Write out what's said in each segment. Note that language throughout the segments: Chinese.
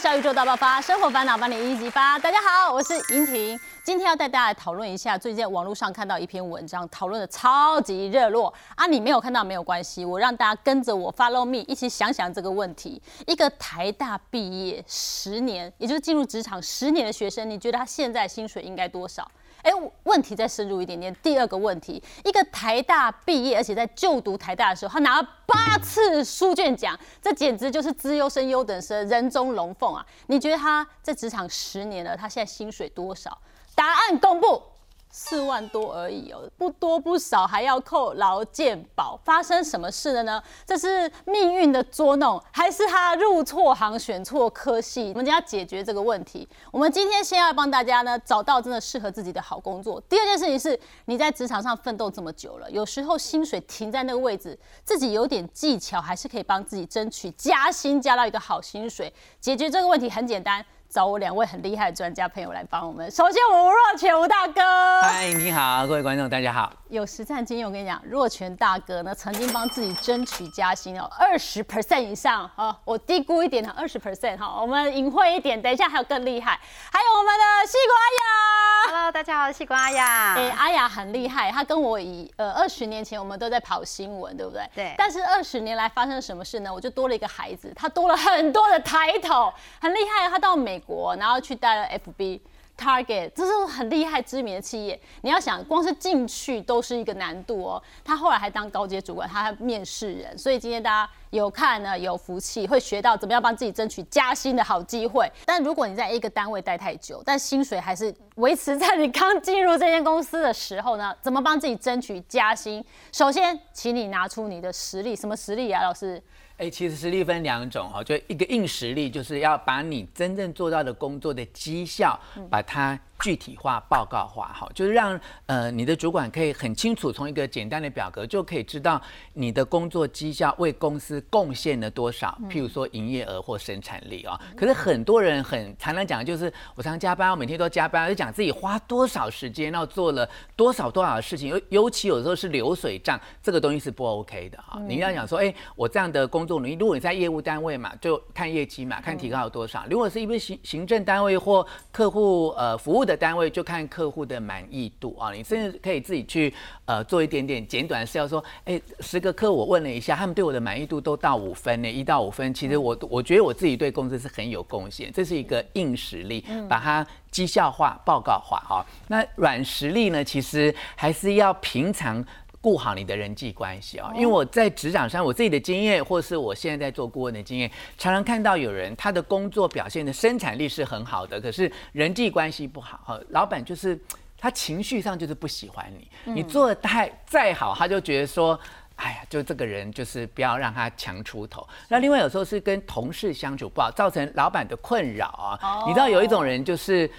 小宇宙大爆发，生活烦恼帮你一一激发。大家好，我是莹婷，今天要带大家来讨论一下，最近网络上看到一篇文章，讨论的超级热络啊！你没有看到没有关系，我让大家跟着我 follow me 一起想想这个问题。一个台大毕业十年，也就是进入职场十年的学生，你觉得他现在薪水应该多少？哎，问题再深入一点点。第二个问题，一个台大毕业，而且在就读台大的时候，他拿了八次书卷奖，这简直就是资优生、优等生，人中龙凤啊！你觉得他在职场十年了，他现在薪水多少？答案公布。四万多而已哦，不多不少，还要扣劳健保。发生什么事了呢？这是命运的捉弄，还是他入错行选错科系？我们将要解决这个问题。我们今天先要帮大家呢找到真的适合自己的好工作。第二件事情是，你在职场上奋斗这么久了，有时候薪水停在那个位置，自己有点技巧，还是可以帮自己争取加薪，加到一个好薪水。解决这个问题很简单。找我两位很厉害的专家朋友来帮我们。首先，我吴若权吴大哥，嗨，你好，各位观众，大家好。有实战经验，我跟你讲，若权大哥呢，曾经帮自己争取加薪哦，二十 percent 以上哦，我低估一点的二十 percent 哈，我们隐晦一点，等一下还有更厉害，还有我们的西瓜雅，Hello，大家好，西瓜阿雅，哎，阿雅很厉害，她跟我以呃二十年前我们都在跑新闻，对不对？对。但是二十年来发生了什么事呢？我就多了一个孩子，他多了很多的抬头，很厉害，他到美国，然后去带了 FB。Target 这是很厉害知名的企业，你要想光是进去都是一个难度哦。他后来还当高阶主管，他还面试人，所以今天大家有看呢，有福气，会学到怎么样帮自己争取加薪的好机会。但如果你在一个单位待太久，但薪水还是维持在你刚进入这间公司的时候呢，怎么帮自己争取加薪？首先，请你拿出你的实力，什么实力啊，老师？哎，其实实力分两种哈，就一个硬实力，就是要把你真正做到的工作的绩效，把它。具体化、报告化，哈，就是让呃你的主管可以很清楚，从一个简单的表格就可以知道你的工作绩效为公司贡献了多少，譬如说营业额或生产力啊。可是很多人很常常讲，就是我常加班，我每天都加班，就讲自己花多少时间，然后做了多少多少的事情，尤尤其有时候是流水账，这个东西是不 OK 的哈。你要讲说，哎，我这样的工作能力，如果你在业务单位嘛，就看业绩嘛，看提高了多少；如果是一个行行政单位或客户呃服务的单位就看客户的满意度啊，你甚至可以自己去呃做一点点简短的事，要说，哎，十个客我问了一下，他们对我的满意度都到五分呢，一到五分，其实我我觉得我自己对公司是很有贡献，这是一个硬实力，把它绩效化、报告化哈。那软实力呢，其实还是要平常。顾好你的人际关系啊，因为我在职场上我自己的经验，或是我现在在做顾问的经验，常常看到有人他的工作表现的生产力是很好的，可是人际关系不好哈，老板就是他情绪上就是不喜欢你，你做的太再好，他就觉得说，哎呀，就这个人就是不要让他强出头。那另外有时候是跟同事相处不好，造成老板的困扰啊。你知道有一种人就是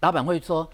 老板会说，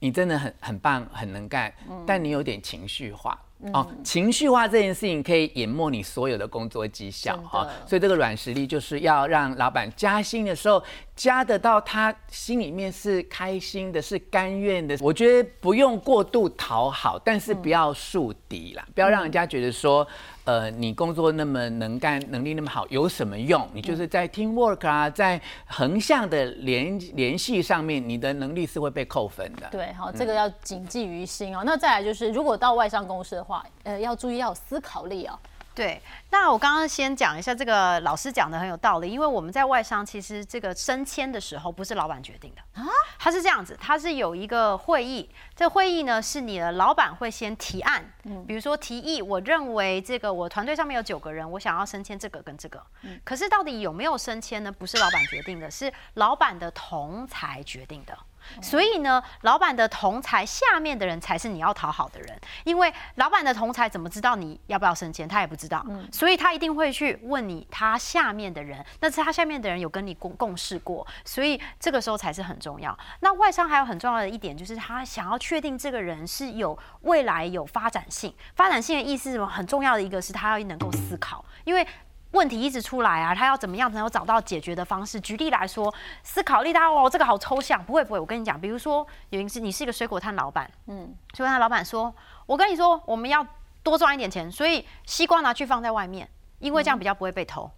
你真的很很棒，很能干，但你有点情绪化。哦，情绪化这件事情可以淹没你所有的工作绩效哈，所以这个软实力就是要让老板加薪的时候加得到他心里面是开心的，是甘愿的。我觉得不用过度讨好，但是不要树敌啦，不要让人家觉得说。呃，你工作那么能干，能力那么好，有什么用？你就是在 team work 啊，在横向的联联系上面，你的能力是会被扣分的。对，好，这个要谨记于心哦。那再来就是，如果到外商公司的话，呃，要注意要有思考力哦。对，那我刚刚先讲一下，这个老师讲的很有道理，因为我们在外商，其实这个升迁的时候不是老板决定的啊，他是这样子，他是有一个会议，这会议呢是你的老板会先提案，嗯，比如说提议，我认为这个我团队上面有九个人，我想要升迁这个跟这个，嗯，可是到底有没有升迁呢？不是老板决定的，是老板的同才决定的。所以呢，老板的同才下面的人才是你要讨好的人，因为老板的同才怎么知道你要不要升迁，他也不知道，所以他一定会去问你他下面的人，那是他下面的人有跟你共共事过，所以这个时候才是很重要。那外商还有很重要的一点就是他想要确定这个人是有未来有发展性，发展性的意思什么？很重要的一个是他要能够思考，因为。问题一直出来啊，他要怎么样才能找到解决的方式？举例来说，思考力，他哦，这个好抽象，不会不会。我跟你讲，比如说，有一次你是一个水果摊老板，嗯，水果摊老板说，我跟你说，我们要多赚一点钱，所以西瓜拿去放在外面，因为这样比较不会被偷。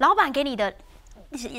老板给你的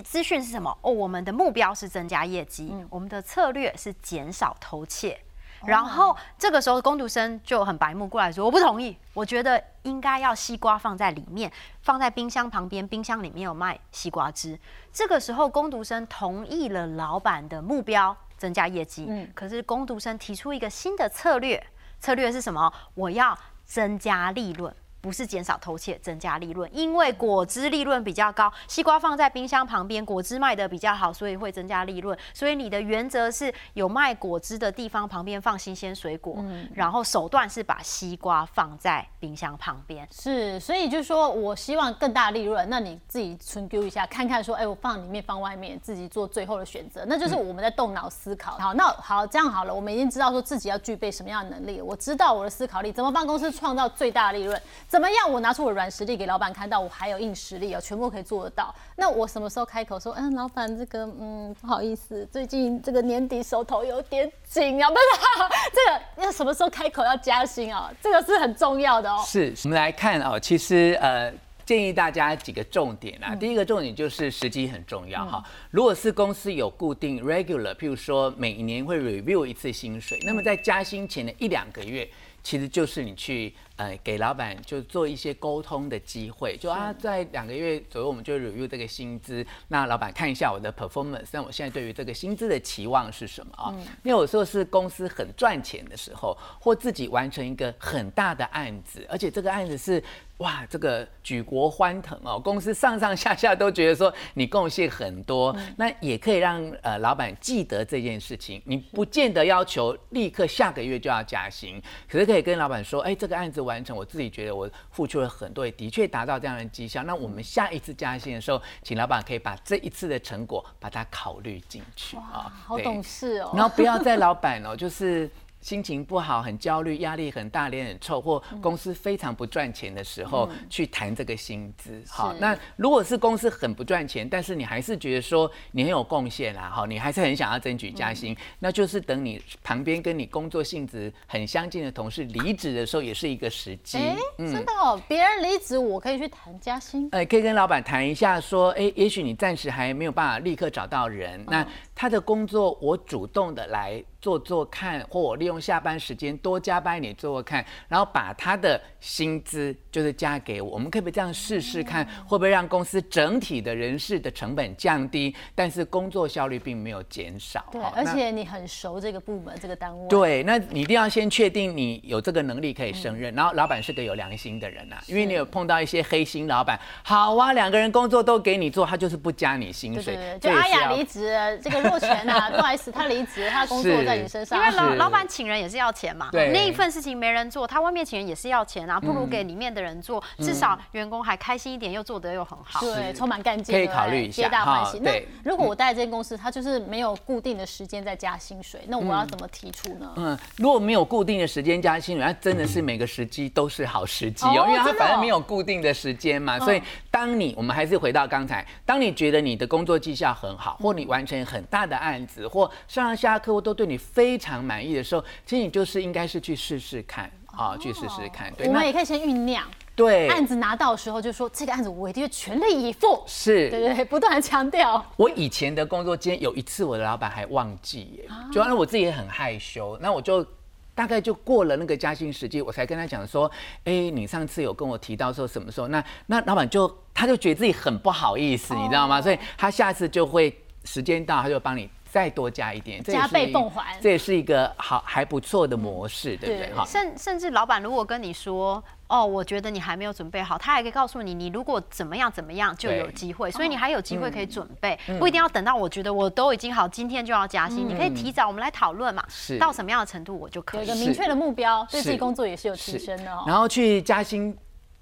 资讯是什么？哦，我们的目标是增加业绩，我们的策略是减少偷窃。然后这个时候，工读生就很白目过来说：“我不同意，我觉得应该要西瓜放在里面，放在冰箱旁边，冰箱里面有卖西瓜汁。”这个时候，工读生同意了老板的目标，增加业绩。嗯，可是工读生提出一个新的策略，策略是什么？我要增加利润。不是减少偷窃，增加利润，因为果汁利润比较高，西瓜放在冰箱旁边，果汁卖的比较好，所以会增加利润。所以你的原则是有卖果汁的地方旁边放新鲜水果，然后手段是把西瓜放在冰箱旁边。是，所以就是说我希望更大利润，那你自己存丢一下，看看说，哎，我放里面放外面，自己做最后的选择，那就是我们在动脑思考。好，那好，这样好了，我们已经知道说自己要具备什么样的能力，我知道我的思考力怎么帮公司创造最大利润。怎么样？我拿出我软实力给老板看到，我还有硬实力哦，全部可以做得到。那我什么时候开口说，嗯，老板，这个，嗯，不好意思，最近这个年底手头有点紧啊，不是？这个要什么时候开口要加薪啊？这个是很重要的哦。是，我们来看哦，其实呃，建议大家几个重点啊。第一个重点就是时机很重要哈。如果是公司有固定 regular，譬如说每年会 review 一次薪水，那么在加薪前的一两个月。其实就是你去呃给老板就做一些沟通的机会，就啊在两个月左右我们就 review 这个薪资，那老板看一下我的 performance，那我现在对于这个薪资的期望是什么啊？因为有时候是公司很赚钱的时候，或自己完成一个很大的案子，而且这个案子是。哇，这个举国欢腾哦，公司上上下下都觉得说你贡献很多，那也可以让呃老板记得这件事情。你不见得要求立刻下个月就要加薪，可是可以跟老板说，哎，这个案子完成，我自己觉得我付出了很多，也的确达到这样的绩效。那我们下一次加薪的时候，请老板可以把这一次的成果把它考虑进去啊，好懂事哦。然后不要在老板哦，就是。心情不好、很焦虑、压力很大、脸很臭，或公司非常不赚钱的时候，去谈这个薪资。好，那如果是公司很不赚钱，但是你还是觉得说你很有贡献啦，哈，你还是很想要争取加薪，那就是等你旁边跟你工作性质很相近的同事离职的时候，也是一个时机。哎，真的哦，别人离职我可以去谈加薪。哎，可以跟老板谈一下，说，哎，也许你暂时还没有办法立刻找到人，那他的工作我主动的来。做做看，或我利用下班时间多加班一点做做看，然后把他的薪资就是加给我，我们可不可以这样试试看，会不会让公司整体的人事的成本降低，但是工作效率并没有减少。对，而且你很熟这个部门这个单位。对，那你一定要先确定你有这个能力可以胜任，然后老板是个有良心的人呐，因为你有碰到一些黑心老板，好啊，两个人工作都给你做，他就是不加你薪水。对对对，就阿雅离职，这个若泉啊，不好意思，他离职，他工作在你身上。因为老老板请人也是要钱嘛，那一份事情没人做，他外面请人也是要钱啊，不如给里面的人做，至少员工还开心一点，又做得又很好，对，充满干劲，可以考虑一下，皆大欢喜。那如果我待这间公司，他就是没有固定的时间在加薪水，那我要怎么提出呢？嗯，如果没有固定的时间加薪水，那真的是每个时机都是好时机哦，因为他反正没有固定的时间嘛，所以当你我们还是回到刚才，当你觉得你的工作绩效很好，或你完成很大的案子，或上上下客户都对你非常满意的时候，其实你就是应该是去试试看啊，去试试看。对我们也可以先酝酿，对，案子拿到的时候就说这个案子我一定会全力以赴。是，对对对，不断的强调。我以前的工作间有一次，我的老板还忘记耶，就让我自己也很害羞。那我就大概就过了那个加薪时机，我才跟他讲说，哎，你上次有跟我提到说什么时候？那那老板就他就觉得自己很不好意思，你知道吗？所以他下次就会时间到，他就帮你。再多加一点，加倍奉还，这也是一个好还不错的模式，对不对？哈，甚甚至老板如果跟你说，哦，我觉得你还没有准备好，他还可以告诉你，你如果怎么样怎么样就有机会，所以你还有机会可以准备，不一定要等到我觉得我都已经好，今天就要加薪，你可以提早，我们来讨论嘛，是到什么样的程度我就可以有一个明确的目标，对自己工作也是有提升的哦。然后去加薪。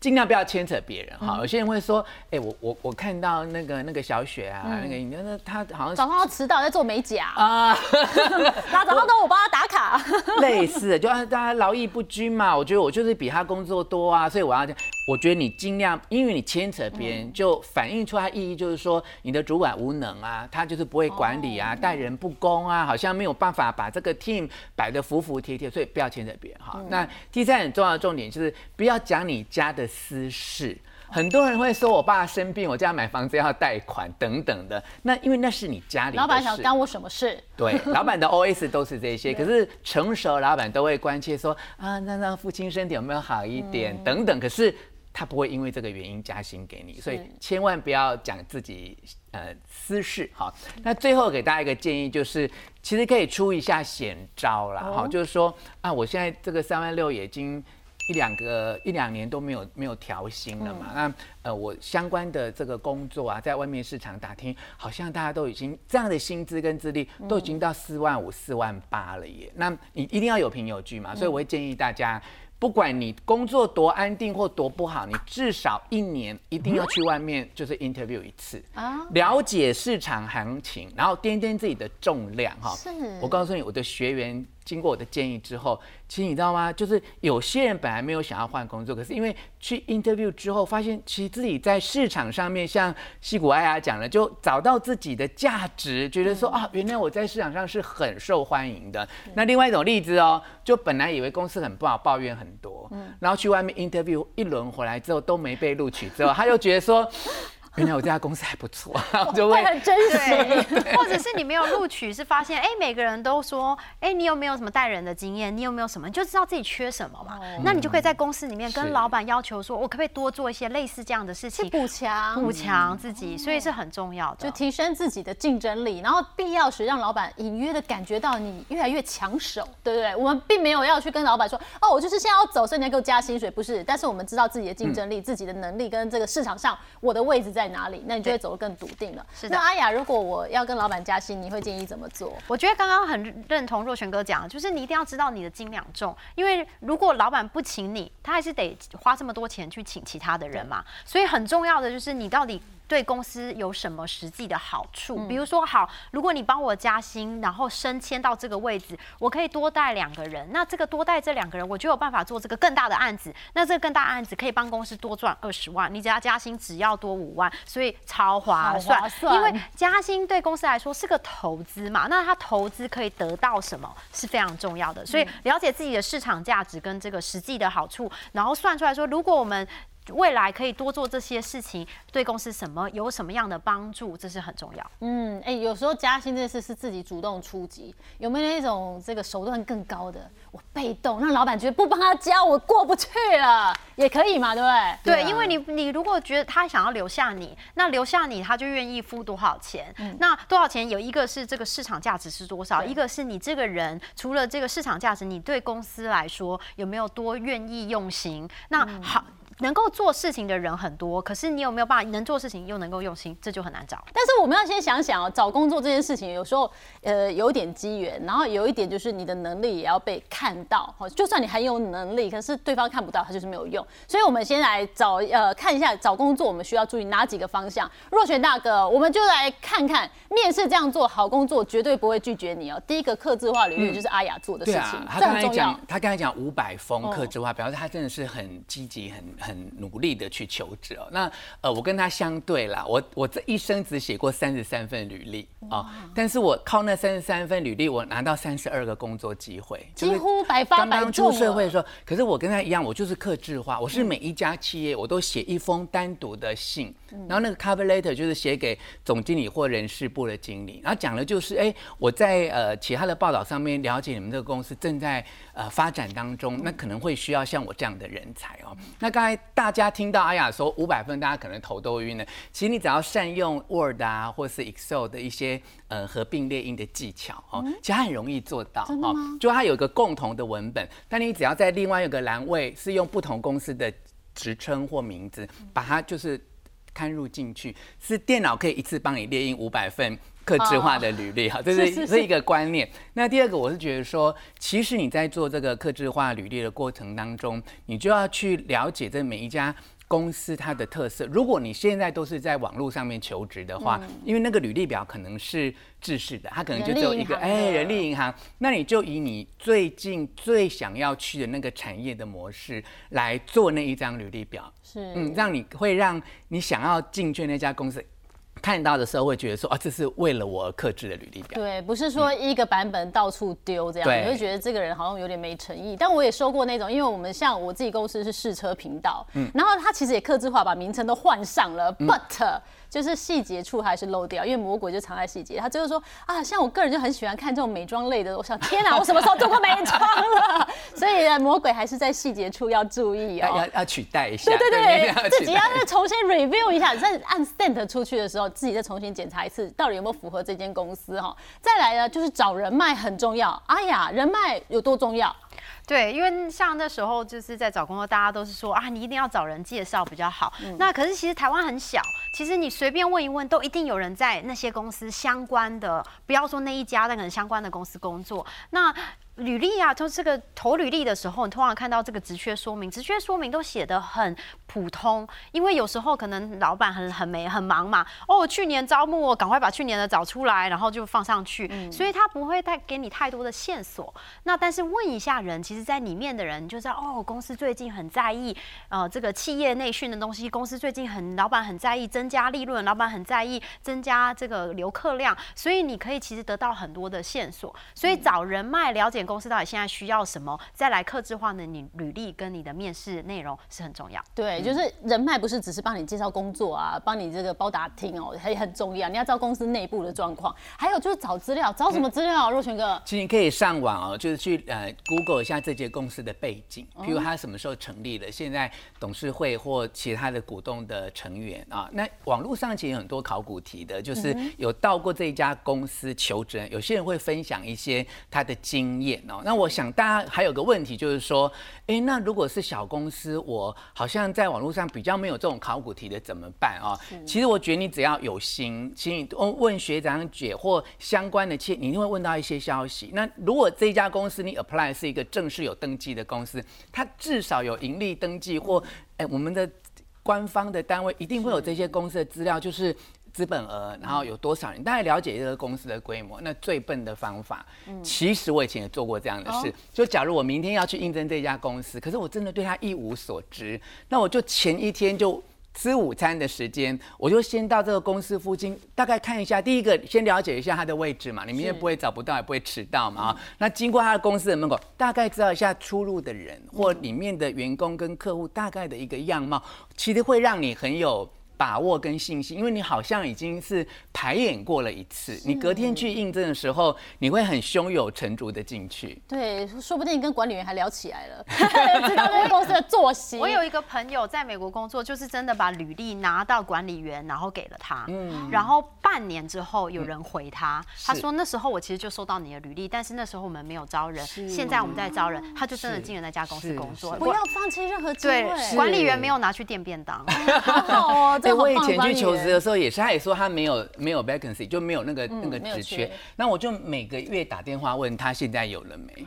尽量不要牵扯别人。哈，有些人会说，哎，我我我看到那个那个小雪啊，那个你那个他好像早上要迟到在做美甲。啊，那早上都我帮她打卡，类似就大家劳逸不均嘛，我觉得我就是比她工作多啊，所以我要我觉得你尽量，因为你牵扯别人，就反映出来意义就是说你的主管无能啊，他就是不会管理啊，待人不公啊，好像没有办法把这个 team 摆得服服帖帖，所以不要牵扯别人。哈。那第三很重要的重点就是不要讲你家的。私事很多人会说我爸生病，我家买房子要贷款等等的。那因为那是你家里老板想干我什么事？对，老板的 OS 都是这些，可是成熟老板都会关切说啊，那让父亲身体有没有好一点、等等。可是他不会因为这个原因加薪给你，所以千万不要讲自己呃私事。好，那最后给大家一个建议，就是其实可以出一下险招啦。哈、就是说啊，我现在这个三万六已经。一两个一两年都没有没有调薪了嘛？那呃，我相关的这个工作啊，在外面市场打听，好像大家都已经这样的薪资跟资历都已经到四万五、四万八了耶。那你一定要有凭有据嘛，所以我会建议大家。不管你工作多安定或多不好，你至少一年一定要去外面就是 interview 一次啊，了解市场行情，然后掂掂自己的重量哈。是，我告诉你，我的学员经过我的建议之后，其实你知道吗？就是有些人本来没有想要换工作，可是因为去 interview 之后，发现其实自己在市场上面，像西谷爱雅讲了，就找到自己的价值，觉得说啊，原来我在市场上是很受欢迎的。那另外一种例子哦，就本来以为公司很不好，抱怨很多，然后去外面 interview 一轮回来之后都没被录取，之后他又觉得说。原来我这家公司还不错，就会很真实。对，或者是你没有录取，是发现哎，每个人都说哎，你有没有什么带人的经验？你有没有什么？你就知道自己缺什么嘛。那你就可以在公司里面跟老板要求说，我可不可以多做一些类似这样的事情，补强补强自己，所以是很重要的，就提升自己的竞争力。然后必要时让老板隐约的感觉到你越来越抢手，对不对？我们并没有要去跟老板说，哦，我就是现在要走，所以你要给我加薪水，不是。但是我们知道自己的竞争力、自己的能力跟这个市场上我的位置在哪里，那你就会。走得更笃定了。是的，那阿雅，如果我要跟老板加薪，你会建议怎么做？我觉得刚刚很认同若璇哥讲，就是你一定要知道你的斤两重，因为如果老板不请你，他还是得花这么多钱去请其他的人嘛。所以很重要的就是你到底。对公司有什么实际的好处？比如说，好，如果你帮我加薪，然后升迁到这个位置，我可以多带两个人。那这个多带这两个人，我就有办法做这个更大的案子。那这个更大案子可以帮公司多赚二十万。你只要加薪，只要多五万，所以超划算。因为加薪对公司来说是个投资嘛。那他投资可以得到什么是非常重要的。所以了解自己的市场价值跟这个实际的好处，然后算出来说，如果我们未来可以多做这些事情，对公司什么有什么样的帮助，这是很重要。嗯，哎，有时候加薪这件事是自己主动出击，有没有那种这个手段更高的？我被动让老板觉得不帮他加，我过不去了，也可以嘛，对不对？对，因为你你如果觉得他想要留下你，那留下你他就愿意付多少钱？那多少钱有一个是这个市场价值是多少，一个是你这个人除了这个市场价值，你对公司来说有没有多愿意用心？那好。能够做事情的人很多，可是你有没有办法能做事情又能够用心，这就很难找。但是我们要先想想哦，找工作这件事情有时候呃有点机缘，然后有一点就是你的能力也要被看到。哦，就算你很有能力，可是对方看不到，他就是没有用。所以我们先来找呃看一下找工作我们需要注意哪几个方向。若璇大哥，我们就来看看面试这样做好工作绝对不会拒绝你哦。第一个客制化履历就是阿雅做的事情，他刚才讲他刚才讲五百封客制化，表示他真的是很积极很。很努力的去求职哦，那呃，我跟他相对啦，我我这一生只写过三十三份履历啊，但是我靠那三十三份履历，我拿到三十二个工作机会，几乎百发百中。刚出社会的时候，可是我跟他一样，我就是克制化，我是每一家企业我都写一封单独的信，然后那个 cover letter 就是写给总经理或人事部的经理，然后讲的就是，哎，我在呃其他的报道上面了解你们这个公司正在呃发展当中，那可能会需要像我这样的人才哦。那刚才。大家听到阿雅说五百分，大家可能头都晕了。其实你只要善用 Word 啊，或是 Excel 的一些呃合并列印的技巧哦，其实很容易做到哦。就它有一个共同的文本，但你只要在另外一个栏位是用不同公司的职称或名字，把它就是刊入进去，是电脑可以一次帮你列印五百份。克制化的履历哈，这是是一个观念。那第二个，我是觉得说，其实你在做这个克制化履历的过程当中，你就要去了解这每一家公司它的特色。如果你现在都是在网络上面求职的话，因为那个履历表可能是制式的，它可能就只有一个哎，人力银行，那你就以你最近最想要去的那个产业的模式来做那一张履历表，是。嗯，让你会让你想要进去那家公司。看到的时候会觉得说啊，这是为了我而克制的履历表。对，不是说一个版本到处丢这样，对你会觉得这个人好像有点没诚意。但我也收过那种，因为我们像我自己公司是试车频道，嗯然后他其实也克制化把名称都换上了、b u t 就是细节处还是漏掉，因为魔鬼就藏在细节。他最后说啊，像我个人就很喜欢看这种美妆类的，我想天哪，我什么时候做过美妆了？所以呢，魔鬼还是在细节处要注意哦。要要要取代一下，对对对，自己要再重新 review 一下，再按 send 出去的时候，自己再重新检查一次，到底有没有符合这间公司哈。再来呢，就是找人脉很重要。哎呀，人脉有多重要？对，因为像那时候就是在找工作，大家都是说啊，你一定要找人介绍比较好。那可是其实台湾很小，其实你随便问一问，都一定有人在那些公司相关的，不要说那一家，但可能相关的公司工作。那履历啊，就这个投履历的时候，你通常看到这个职缺说明，职缺说明都写的很普通，因为有时候可能老板很很没很忙嘛，哦，去年招募，我赶快把去年的找出来，然后就放上去，所以他不会太给你太多的线索。那但是问一下人，其实在里面的人就知道，哦，公司最近很在意，呃，这个企业内训的东西，公司最近很老板很在意增加利润，老板很在意增加这个留客量，所以你可以其实得到很多的线索。所以找人脉，了解公司到底现在需要什么，再来克制化的你履历跟你的面试内容是很重要。对，就是人脉不是只是帮你介绍工作啊，帮你这个包打听哦，还很重要。你要知道公司内部的状况，还有就是找资料，找什么资料？啊若泉哥，其实你可以上网哦，就是去呃 Google 一下这间公司的背景，哦譬如它什么时候成立的，现在董事会或其他的股东的成员啊。那网络上其实有很多考古题的，就是嗯有到过这一家公司求职，有些人会分享一些他的经验哦。那我想大家还有个问题就是说，哎，那如果是小公司，我好像在网络上比较没有这种考古题的怎么办啊？其实我觉得你只要有心，其实你问问学长姐或相关的企业，你一定会问到一些消息。那如果这一家公司你 apply 是一个正式有登记的公司，它至少有盈利登记或哎我们的官方的单位一定会有这些公司的资料，就是。资本额，然后有多少人，大概了解这个公司的规模。那最笨的方法，其实我以前也做过这样的事。就假如我明天要去应征这家公司，可是我真的对他一无所知，那我就前一天就吃午餐的时间，我就先到这个公司附近，大概看一下。第一个，先了解一下它的位置嘛，你们也不会找不到，也不会迟到嘛啊。那经过他的公司的门口，大概知道一下出入的人或里面的员工跟客户大概的一个样貌，其实会让你很有。把握跟信心，因为你好像已经是排演过了一次，你隔天去应征的时候，你会很胸有成竹的进去。对，说不定跟管理员还聊起来了，知道这个公司的作息。我有一个朋友在美国工作，就是真的把履历拿到管理员，然后给了他。嗯然后半年之后有人回他，他说那时候我其实就收到你的履历，但是那时候我们没有招人，现在我们在招人，他就真的进了那家公司工作。不要放弃任何机对会。，管理员没有拿去垫便当。好好哦，这对，好我以前去求职的时候也是，他也说他没有没有 vacancy，就没有那个、那个职缺缺。那我就每个月打电话问他现在有了没，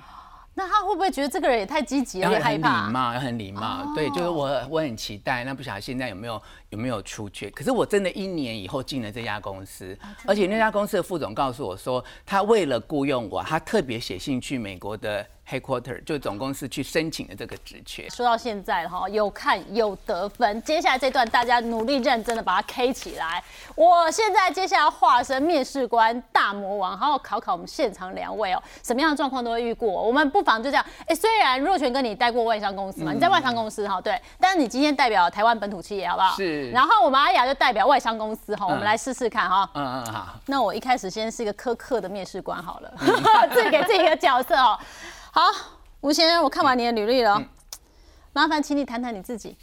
那他会不会觉得这个人也太积极了，要很礼？貌，要很礼貌。对，就是我我很期待，那不晓得现在有没有有没有出缺？可是我真的一年以后进了这家公司，而且那家公司的副总告诉我说，他为了雇佣我，他特别写信去美国的 headquarter，就总公司去申请的这个职缺。说到现在哈，有看有得分。接下来这段大家努力认真的把它 K 起来。我现在接下来化身面试官大魔王，好好考考我们现场两位哦，什么样的状况都会遇过。我们不妨就这样，哎，虽然若泉跟你待过外商公司嘛，你在外商公司哈，对，但是你今天代表台湾本土企业好不好？是然后我们阿雅就代表外商公司哈，我们来试试看哈。嗯嗯好，那我一开始先是一个苛刻的面试官好了，自己给自己一个角色哦。好，吴先生，我看完你的履历了哦，麻烦请你谈谈你自己。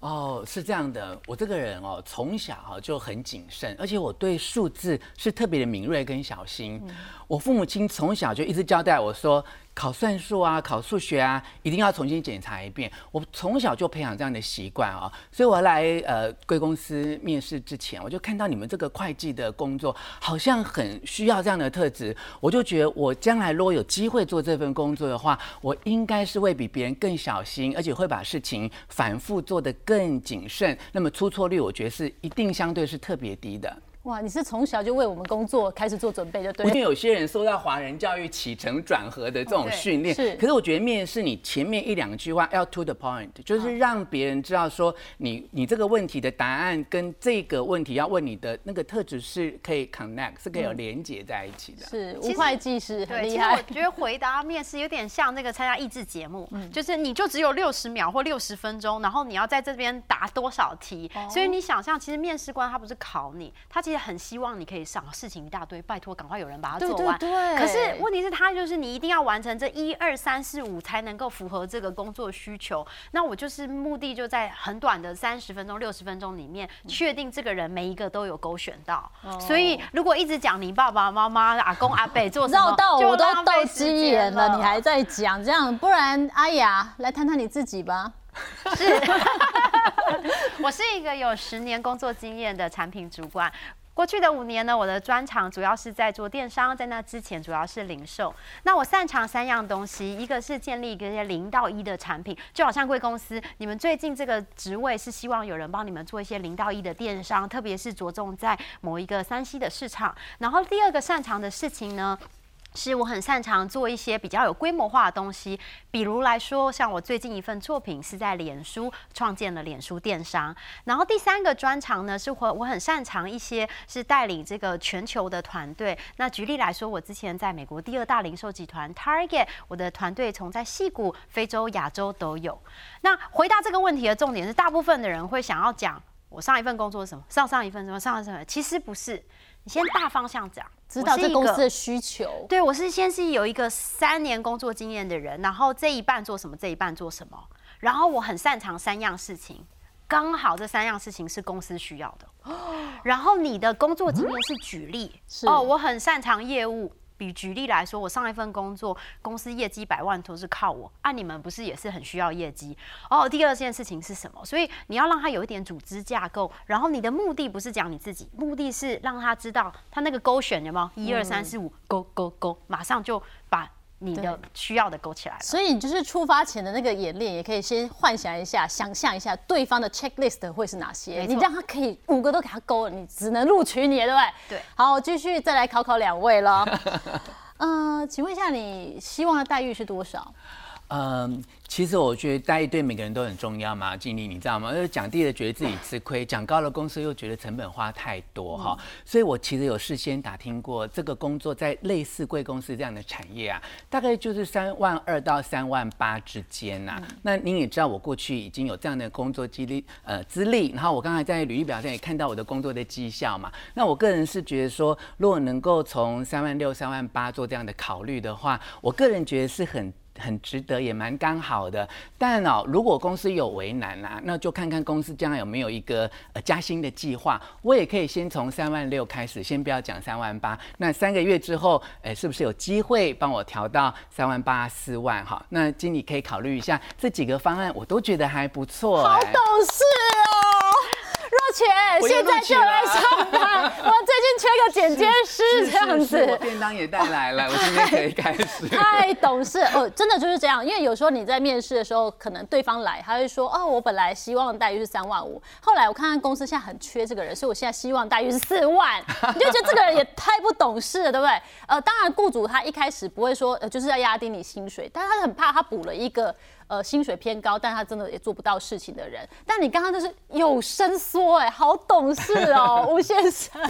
哦，是这样的，我这个人哦，从小哈就很谨慎，而且我对数字是特别的敏锐跟小心。我父母亲从小就一直交代我说，考算术啊，考数学啊，一定要重新检查一遍。我从小就培养这样的习惯啊，所以我来呃贵公司面试之前，我就看到你们这个会计的工作好像很需要这样的特质，我就觉得我将来如果有机会做这份工作的话，我应该是会比别人更小心，而且会把事情反复做得更谨慎。那么出错率，我觉得是一定相对是特别低的。哇，你是从小就为我们工作开始做准备，就对了。因为有些人受到华人教育起承转合的这种训练，是可是我觉得面试你前面一两句话要 to the point，就是让别人知道说你你这个问题的答案跟这个问题要问你的那个特质是可以 connect，是可以有连接在一起的。是其实吴会计师很对，厉害其实我。觉得回答面试有点像那个参加益智节目，嗯 就是你就只有六十秒或六十分钟，然后你要在这边答多少题。哦所以你想象，其实面试官他不是考你，他其实很希望你可以上，事情一大堆，拜托赶快有人把它做完。对可是问题是，他就是你一定要完成这一二三四五才能够符合这个工作需求。那我就是目的就在很短的三十分钟、六十分钟里面，确定这个人每一个都有勾选到。所以如果一直讲你爸爸妈妈、阿公阿伯做什么，绕到我都斗浪费时鸡眼了，你还在讲这样，不然阿雅来谈谈你自己吧。是，我是一个有十年工作经验的产品主管。过去的五年呢，我的专长主要是在做电商，在那之前主要是零售。那我擅长三样东西，一个是建立一个零到一的产品，就好像贵公司，你们最近这个职位是希望有人帮你们做一些零到一的电商，特别是着重在某一个山西的市场。然后第二个擅长的事情呢，是我很擅长做一些比较有规模化的东西，比如来说，像我最近一份作品是在脸书创建了脸书电商。然后第三个专长呢，是我我很擅长一些是带领这个全球的团队。那举例来说，我之前在美国第二大零售集团 Target，我的团队从在戏谷、非洲、亚洲都有。那回答这个问题的重点是，大部分的人会想要讲我上一份工作是什么，上上一份什么，上上什么，其实不是。你先大方向讲，知道这公司的需求，对，我是先是有一个三年工作经验的人，然后这一半做什么，这一半做什么，然后我很擅长三样事情，刚好这三样事情是公司需要的。然后你的工作经验是举例，是哦，我很擅长业务。比举例来说，我上一份工作，公司业绩百万都是靠我，啊，你们不是也是很需要业绩？哦，第二件事情是什么？所以你要让他有一点组织架构，然后你的目的不是讲你自己，目的是让他知道他那个勾选有没有一二三四五勾勾勾，马上就把你的需要的勾起来了。所以你就是出发前的那个演练，也可以先幻想一下、想象一下对方的 checklist 会是哪些，你让他可以五个都给他勾了，你只能录取你，对不对？对。好，我继续再来考考两位了。嗯、请问一下，你希望的待遇是多少？嗯，其实我觉得待遇对每个人都很重要嘛，经理你知道吗？就是讲低了觉得自己吃亏，讲高了公司又觉得成本花太多哈，所以我其实有事先打听过，这个工作在类似贵公司这样的产业啊，大概就是三万二到三万八之间呐、那您也知道，我过去已经有这样的工作经历呃资历，然后我刚才在履历表上也看到我的工作的绩效嘛。那我个人是觉得说，如果能够从三万六、三万八做这样的考虑的话，我个人觉得是很。很值得，也蛮刚好的。但哦，如果公司有为难啊，那就看看公司将来有没有一个呃加薪的计划。我也可以先从三万六开始，先不要讲三万八。那三个月之后，哎，是不是有机会帮我调到三万八、四万？哈，那经理可以考虑一下这几个方案，我都觉得还不错。好哎懂事哦，若泉，我又现在就来上班。我最近缺个剪接师这样是是是我子。便当也带来了，我今天可以开始。太懂事哦，真的就是这样。因为有时候你在面试的时候，可能对方来，他会说：“哦，我本来希望待遇是三万五，后来我看看公司现在很缺这个人，所以我现在希望待遇是四万。”你就觉得这个人也太不懂事了，对不对？呃，当然，雇主他一开始不会说，呃，就是要压低你薪水，但是他很怕他补了一个。呃，薪水偏高，但他真的也做不到事情的人。但你刚刚就是有伸缩，哎，好懂事哦，吴先生。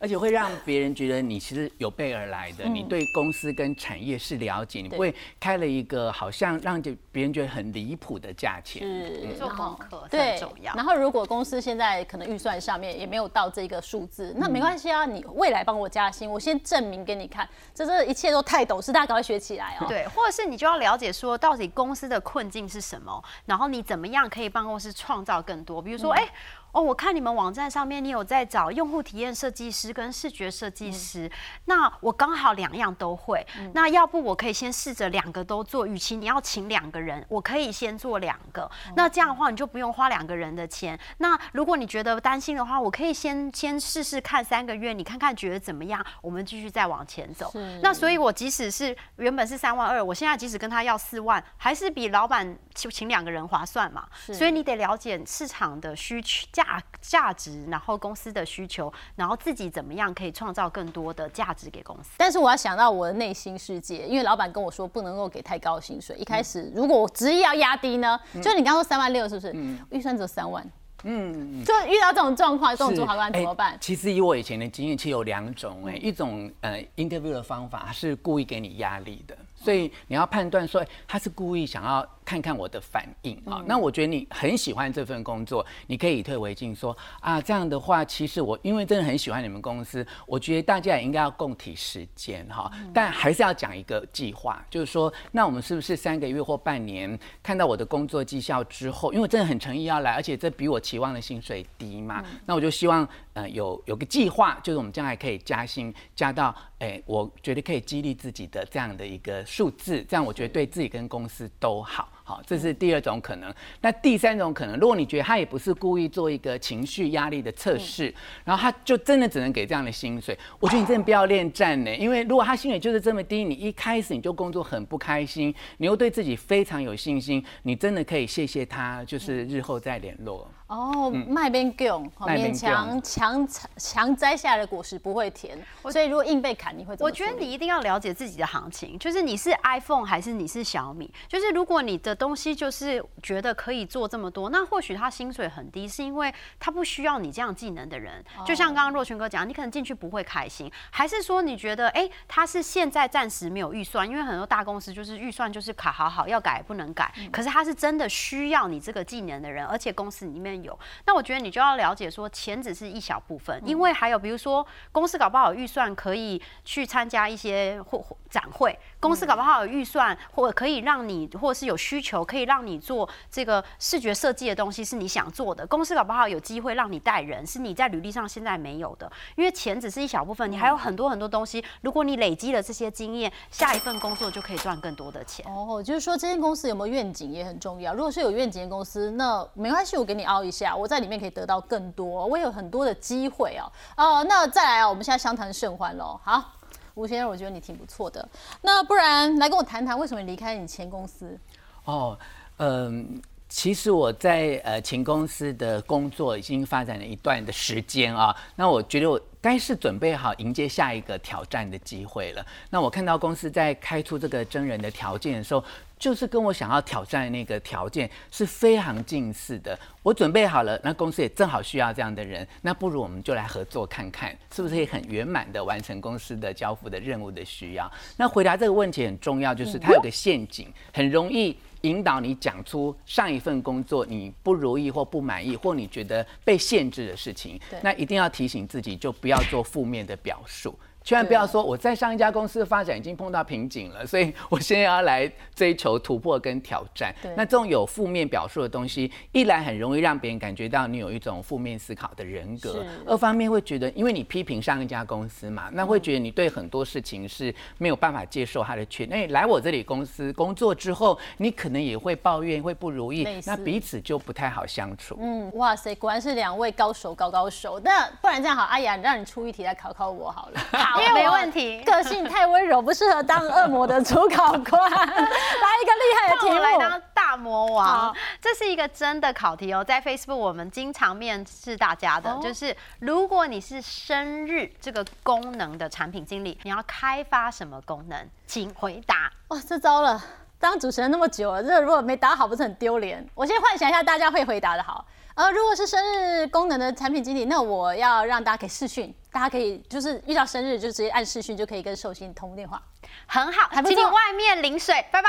而且会让别人觉得你其实有备而来的，嗯你对公司跟产业是了解，你不会开了一个好像让就别人觉得很离谱的价钱。是做功课很对重要然后如果公司现在可能预算上面也没有到这个数字，那没关系啊，你未来帮我加薪，我先证明给你看，这这一切都太懂事，大家赶快学起来哦。对，或者是你就要了解说，到底公司的困境是什么，然后你怎么样可以帮公室创造更多？比如说，哎、哦，我看你们网站上面你有在找用户体验设计师跟视觉设计师，那我刚好两样都会，那要不我可以先试着两个都做，与其你要请两个人，我可以先做两个，那这样的话你就不用花两个人的钱。那如果你觉得担心的话，我可以先先试试看三个月，你看看觉得怎么样，我们继续再往前走。那所以，我即使是原本是三万二，我现在即使跟他要四万，还是比老板请请两个人划算嘛。所以你得了解市场的需求价价值，然后公司的需求，然后自己怎么样可以创造更多的价值给公司。但是我要想到我的内心世界，因为老板跟我说不能够给太高的薪水。一开始如果我执意要压低呢，就你刚刚说三万六是不是？预算只有三万。嗯，就遇到这种状况，这种主考官怎么办？其实以我以前的经验，其实有两种哎，一种呃 interview 的方法是故意给你压力的。所以你要判断说，他是故意想要看看我的反应啊。那我觉得你很喜欢这份工作，你可以以退为进，说啊这样的话，其实我因为真的很喜欢你们公司，我觉得大家也应该要共体时间哈。但还是要讲一个计划，就是说，那我们是不是三个月或半年看到我的工作绩效之后，因为我真的很诚意要来，而且这比我期望的薪水低嘛，那我就希望呃有有个计划，就是我们将来可以加薪加到哎，我觉得可以激励自己的这样的一个。数字，这样我觉得对自己跟公司都好。好，这是第二种可能。那第三种可能，如果你觉得他也不是故意做一个情绪压力的测试，然后他就真的只能给这样的薪水，我觉得你真的不要恋战呢。因为如果他薪水就是这么低，你一开始你就工作很不开心，你又对自己非常有信心，你真的可以谢谢他，就是日后再联络。哦，卖边供，勉强强强摘下来的果实不会甜，所以如果硬被砍，你会怎么？我觉得你一定要了解自己的行情，就是你是 iPhone 还是你是小米？就是如果你的东西就是觉得可以做这么多，那或许他薪水很低，是因为他不需要你这样技能的人。就像刚刚若群哥讲，你可能进去不会开心，还是说你觉得哎，他是现在暂时没有预算，因为很多大公司就是预算就是卡好好要改不能改，可是他是真的需要你这个技能的人，而且公司里面有。那我觉得你就要了解说，钱只是一小部分，因为还有比如说公司搞不好预算可以去参加一些或展会。公司搞不好有预算，或者可以让你，或者是有需求，可以让你做这个视觉设计的东西，是你想做的。公司搞不好有机会让你带人，是你在履历上现在没有的。因为钱只是一小部分，你还有很多很多东西。如果你累积了这些经验，下一份工作就可以赚更多的钱。哦，就是说这间公司有没有愿景也很重要。如果是有愿景的公司，那没关系，我给你凹一下，我在里面可以得到更多，我有很多的机会哦。哦，那再来啊，我们现在相谈甚欢喽。好。吴先生，我觉得你挺不错的。那不然来跟我谈谈，为什么离开你前公司？哦，嗯，其实我在呃前公司的工作已经发展了一段的时间啊。那我觉得我该是准备好迎接下一个挑战的机会了。那我看到公司在开出这个真人的条件的时候。就是跟我想要挑战的那个条件是非常近似的。我准备好了，那公司也正好需要这样的人，那不如我们就来合作看看，是不是可以很圆满的完成公司的交付的任务的需要？那回答这个问题很重要，就是它有个陷阱，很容易引导你讲出上一份工作你不如意或不满意，或你觉得被限制的事情。那一定要提醒自己，就不要做负面的表述。千万不要说我在上一家公司的发展已经碰到瓶颈了，所以我现在要来追求突破跟挑战。那这种有负面表述的东西，一来很容易让别人感觉到你有一种负面思考的人格；二方面会觉得，因为你批评上一家公司嘛，那会觉得你对很多事情是没有办法接受他的缺。那来我这里公司工作之后，你可能也会抱怨，会不如意，那彼此就不太好相处。嗯，哇塞，果然是两位高手高高手。那不然这样好，阿雅让你出一题来考考我好了。因为没问题，个性太温柔，不适合当恶魔的主考官。来一个厉害的题目，来当大魔王。这是一个真的考题哦，在 Facebook 我们经常面试大家的，就是如果你是生日这个功能的产品经理，你要开发什么功能？请回答。哇，这糟了，当主持人那么久了，这如果没答好，不是很丢脸？我先幻想一下，大家会回答的好。呃，如果是生日功能的产品经理，那我要让大家可以视讯，大家可以就是遇到生日就直接按视讯就可以跟寿星通电话，很好，请你外面淋水，拜拜。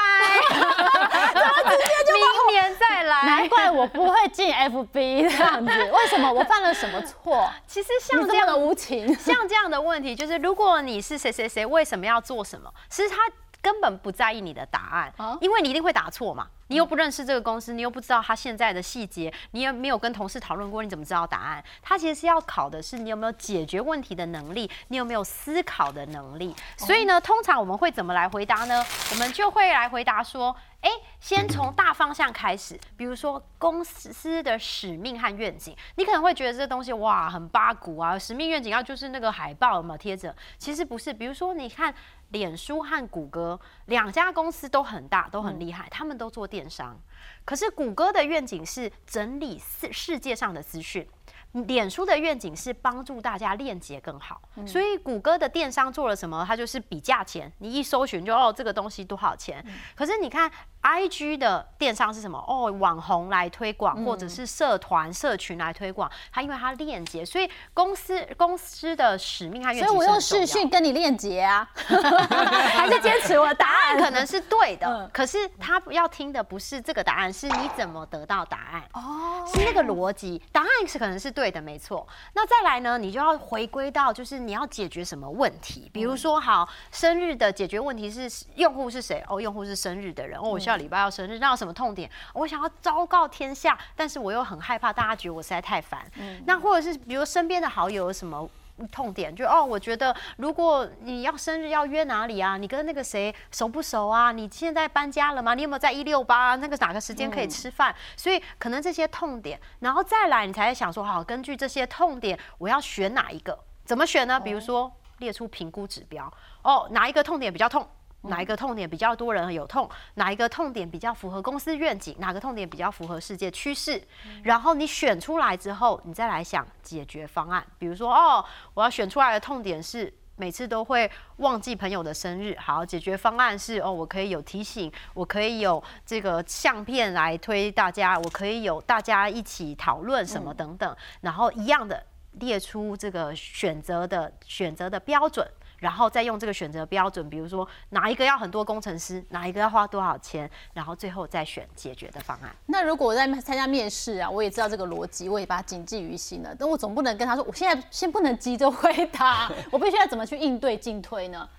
明年再来。难怪我不会进 FB 这样子，为什么？我犯了什么错？其实像这样的无情，像这样的问题，就是如果你是谁谁谁，为什么要做什么？其实他。根本不在意你的答案，因为你一定会答错嘛。你又不认识这个公司，你又不知道他现在的细节，你也没有跟同事讨论过，你怎么知道答案？他其实是要考的是你有没有解决问题的能力，你有没有思考的能力。所以呢，通常我们会怎么来回答呢？我们就会来回答说。哎，先从大方向开始，比如说公司的使命和愿景，你可能会觉得这东西哇很八股啊，使命愿景要就是那个海报有没有贴着，其实不是。比如说你看脸书和谷歌两家公司都很大，都很厉害，他们都做电商，可是谷歌的愿景是整理世世界上的资讯。脸书的愿景是帮助大家链接更好，所以谷歌的电商做了什么？它就是比价钱，你一搜寻就哦，这个东西多少钱？可是你看。I G 的电商是什么？哦，网红来推广，或者是社团、社群来推广。它因为它链接，所以公司公司的使命和愿景所以我用视讯跟你链接啊，还是坚持我的答案可能是对的，可是他要听的不是这个答案，是你怎么得到答案哦，是那个逻辑。答案是可能是对的，没错。那再来呢，你就要回归到就是你要解决什么问题？比如说，好，生日的解决问题是用户是谁？哦，用户是生日的人。哦，我需要。礼拜要生日，那有什么痛点？我想要昭告天下，但是我又很害怕大家觉得我实在太烦。那或者是比如身边的好友有什么痛点？就哦，我觉得如果你要生日要约哪里啊？你跟那个谁熟不熟啊？你现在搬家了吗？你有没有在一六八那个哪个时间可以吃饭？所以可能这些痛点，然后再来你才想说，好，根据这些痛点，我要选哪一个？怎么选呢？比如说列出评估指标，哦，哪一个痛点比较痛？哪一个痛点比较多人有痛？哪一个痛点比较符合公司愿景？哪个痛点比较符合世界趋势？然后你选出来之后，你再来想解决方案。比如说，哦，我要选出来的痛点是每次都会忘记朋友的生日。好，解决方案是哦，我可以有提醒，我可以有这个相片来推大家，我可以有大家一起讨论什么等等。然后一样的列出这个选择的选择的标准。然后再用这个选择标准，比如说哪一个要很多工程师，哪一个要花多少钱，然后最后再选解决的方案。那如果我在参加面试啊，我也知道这个逻辑，我也把它谨记于心了。但我总不能跟他说，我现在先不能急着回答，我必须要怎么去应对进退呢？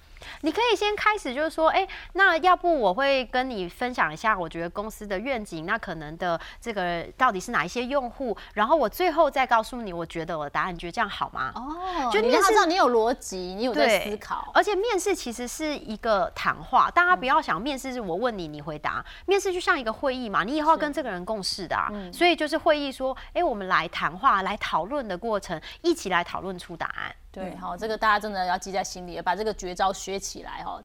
你可以先开始，就是说，哎，那要不我会跟你分享一下，我觉得公司的愿景，那可能的这个到底是哪一些用户，然后我最后再告诉你，我觉得我的答案，你觉得这样好吗？哦，就面试上你有逻辑，你有在思考，而且面试其实是一个谈话，大家不要想面试是我问你，你回答，面试就像一个会议嘛，你以后要跟这个人共事的啊，所以就是会议说，哎，我们来谈话，来讨论的过程，一起来讨论出答案。对，好，这个大家真的要记在心里，把这个绝招学起来哈。